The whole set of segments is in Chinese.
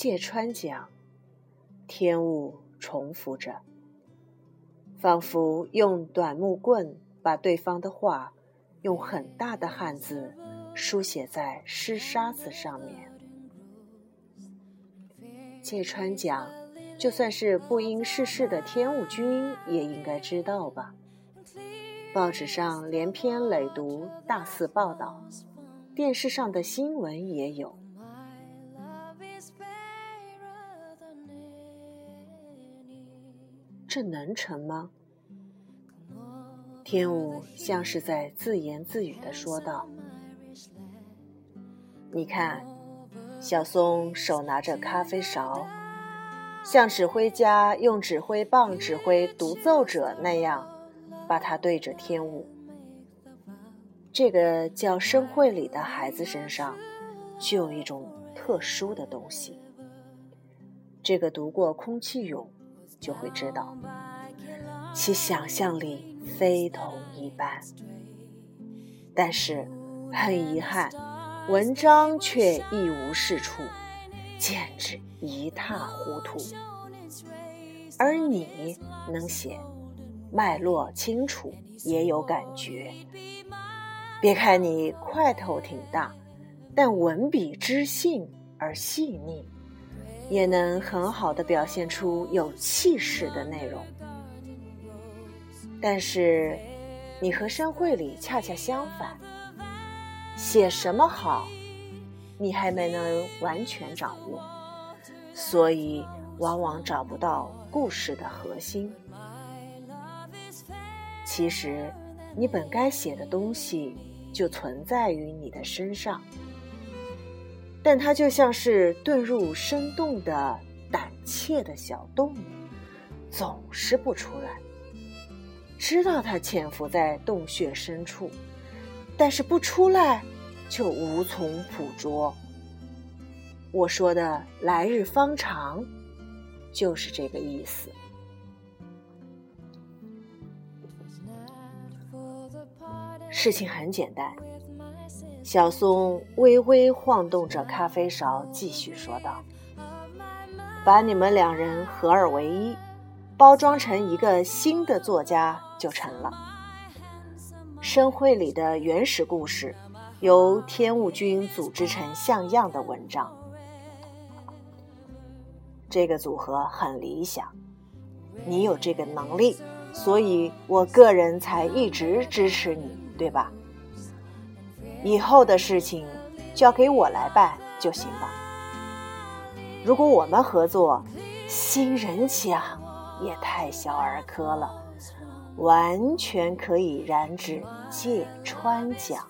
芥川讲，天物重复着，仿佛用短木棍把对方的话用很大的汉字书写在湿沙子上面。芥川讲，就算是不应世事的天物君也应该知道吧？报纸上连篇累牍，大肆报道，电视上的新闻也有。这能成吗？天武像是在自言自语的说道：“你看，小松手拿着咖啡勺，像指挥家用指挥棒指挥独奏者那样，把它对着天武。这个叫生会里的孩子身上，就有一种特殊的东西。这个读过空气俑。”就会知道，其想象力非同一般。但是很遗憾，文章却一无是处，简直一塌糊涂。而你能写，脉络清楚，也有感觉。别看你块头挺大，但文笔知性而细腻。也能很好的表现出有气势的内容，但是你和山会里恰恰相反，写什么好，你还没能完全掌握，所以往往找不到故事的核心。其实，你本该写的东西就存在于你的身上。但它就像是遁入深洞的胆怯的小动物，总是不出来。知道它潜伏在洞穴深处，但是不出来，就无从捕捉。我说的“来日方长”，就是这个意思。事情很简单。小松微微晃动着咖啡勺，继续说道：“把你们两人合二为一，包装成一个新的作家就成了。深会里的原始故事，由天物君组织成像样的文章。这个组合很理想，你有这个能力，所以我个人才一直支持你，对吧？”以后的事情交给我来办就行了。如果我们合作，新人奖也太小儿科了，完全可以染指芥川奖。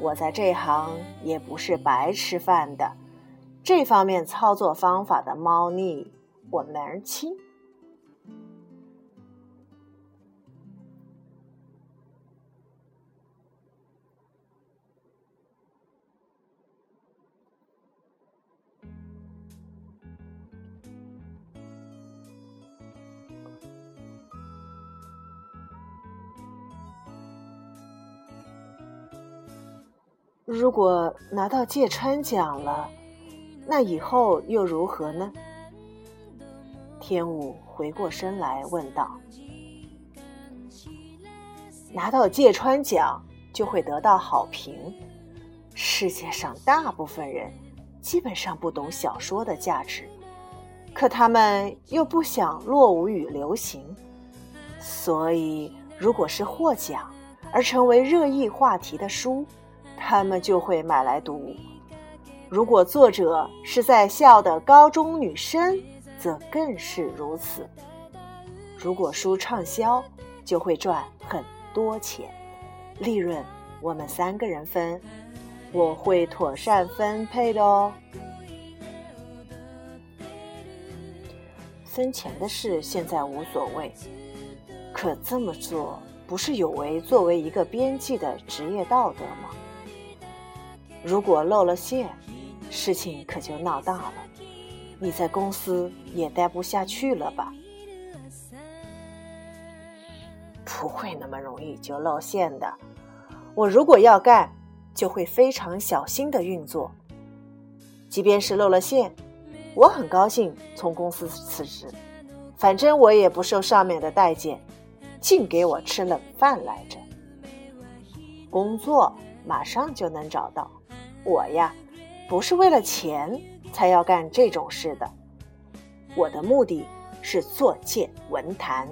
我在这行也不是白吃饭的，这方面操作方法的猫腻我门儿清。如果拿到芥川奖了，那以后又如何呢？天武回过身来问道：“拿到芥川奖就会得到好评。世界上大部分人基本上不懂小说的价值，可他们又不想落伍于流行，所以如果是获奖而成为热议话题的书。”他们就会买来读。如果作者是在校的高中女生，则更是如此。如果书畅销，就会赚很多钱，利润我们三个人分，我会妥善分配的哦。分钱的事现在无所谓，可这么做不是有违作为一个编辑的职业道德吗？如果露了馅，事情可就闹大了，你在公司也待不下去了吧？不会那么容易就露馅的。我如果要干，就会非常小心的运作。即便是露了馅，我很高兴从公司辞职，反正我也不受上面的待见，净给我吃冷饭来着。工作马上就能找到，我呀，不是为了钱才要干这种事的，我的目的是作践文坛。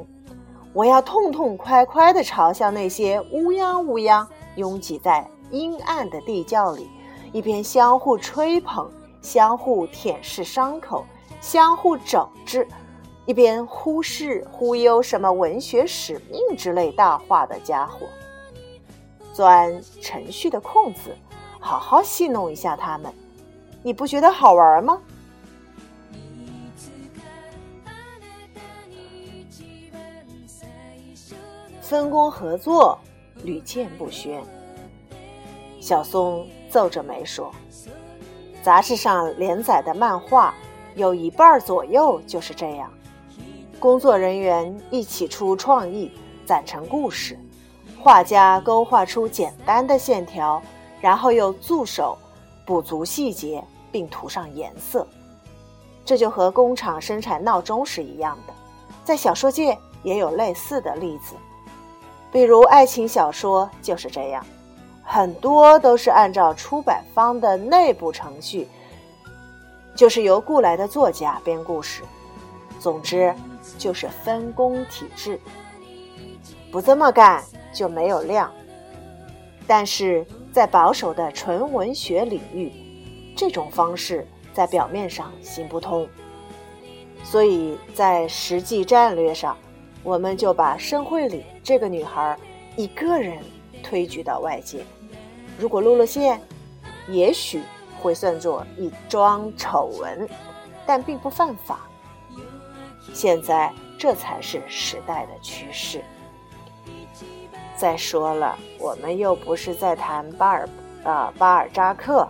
我要痛痛快快地嘲笑那些乌泱乌泱拥挤在阴暗的地窖里，一边相互吹捧、相互舔舐伤口、相互整治，一边忽视忽悠什么文学使命之类大话的家伙，钻程序的空子，好好戏弄一下他们，你不觉得好玩吗？分工合作屡见不鲜。小松皱着眉说：“杂志上连载的漫画有一半左右就是这样，工作人员一起出创意，攒成故事，画家勾画出简单的线条，然后又助手补足细节，并涂上颜色。这就和工厂生产闹钟是一样的，在小说界也有类似的例子。”比如爱情小说就是这样，很多都是按照出版方的内部程序，就是由雇来的作家编故事。总之就是分工体制，不这么干就没有量。但是在保守的纯文学领域，这种方式在表面上行不通，所以在实际战略上。我们就把申慧里这个女孩一个人推举到外界，如果露了馅，也许会算作一桩丑闻，但并不犯法。现在这才是时代的趋势。再说了，我们又不是在谈巴尔啊巴尔扎克，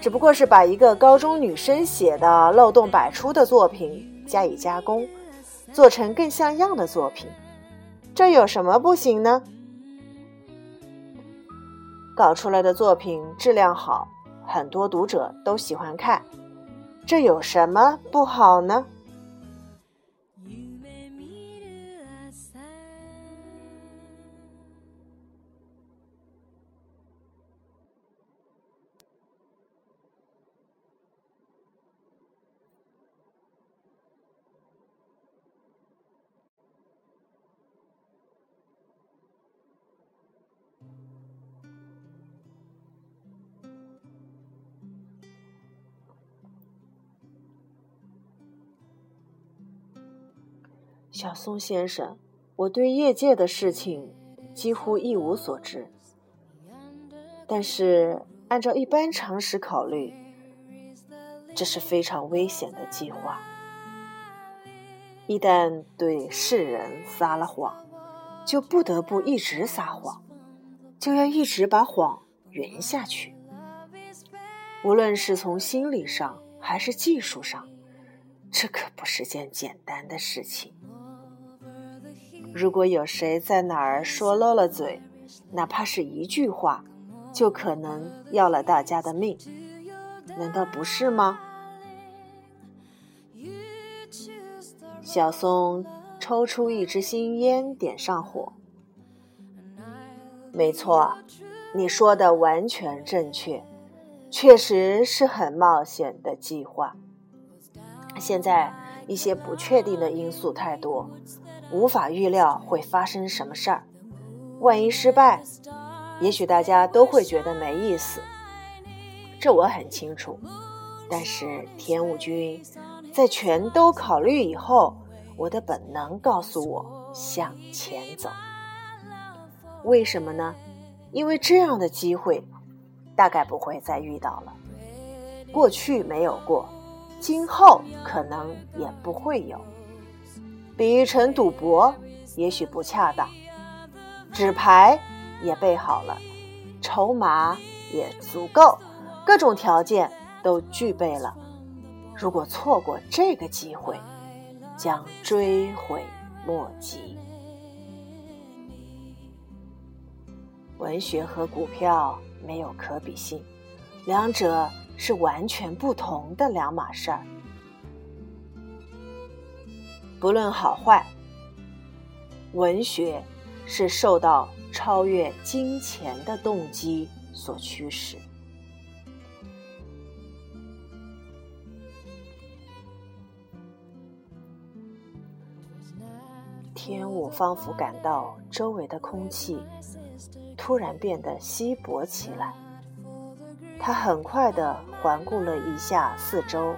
只不过是把一个高中女生写的漏洞百出的作品加以加工。做成更像样的作品，这有什么不行呢？搞出来的作品质量好，很多读者都喜欢看，这有什么不好呢？小松先生，我对业界的事情几乎一无所知。但是按照一般常识考虑，这是非常危险的计划。一旦对世人撒了谎，就不得不一直撒谎，就要一直把谎圆下去。无论是从心理上还是技术上，这可不是件简单的事情。如果有谁在哪儿说漏了嘴，哪怕是一句话，就可能要了大家的命，难道不是吗？小松抽出一支新烟，点上火。没错，你说的完全正确，确实是很冒险的计划。现在一些不确定的因素太多。无法预料会发生什么事儿，万一失败，也许大家都会觉得没意思。这我很清楚。但是田武君在全都考虑以后，我的本能告诉我向前走。为什么呢？因为这样的机会大概不会再遇到了。过去没有过，今后可能也不会有。比喻成赌博，也许不恰当。纸牌也备好了，筹码也足够，各种条件都具备了。如果错过这个机会，将追悔莫及。文学和股票没有可比性，两者是完全不同的两码事儿。不论好坏，文学是受到超越金钱的动机所驱使。天武仿佛感到周围的空气突然变得稀薄起来，他很快地环顾了一下四周，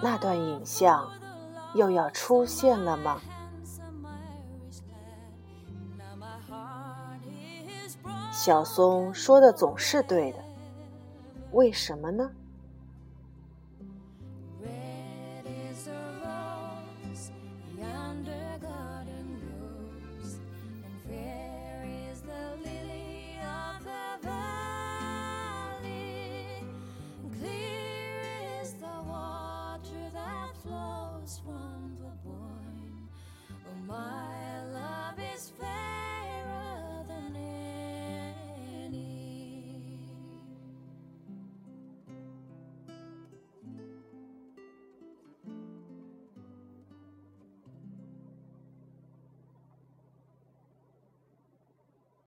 那段影像。又要出现了吗？小松说的总是对的，为什么呢 womb were born. Oh my.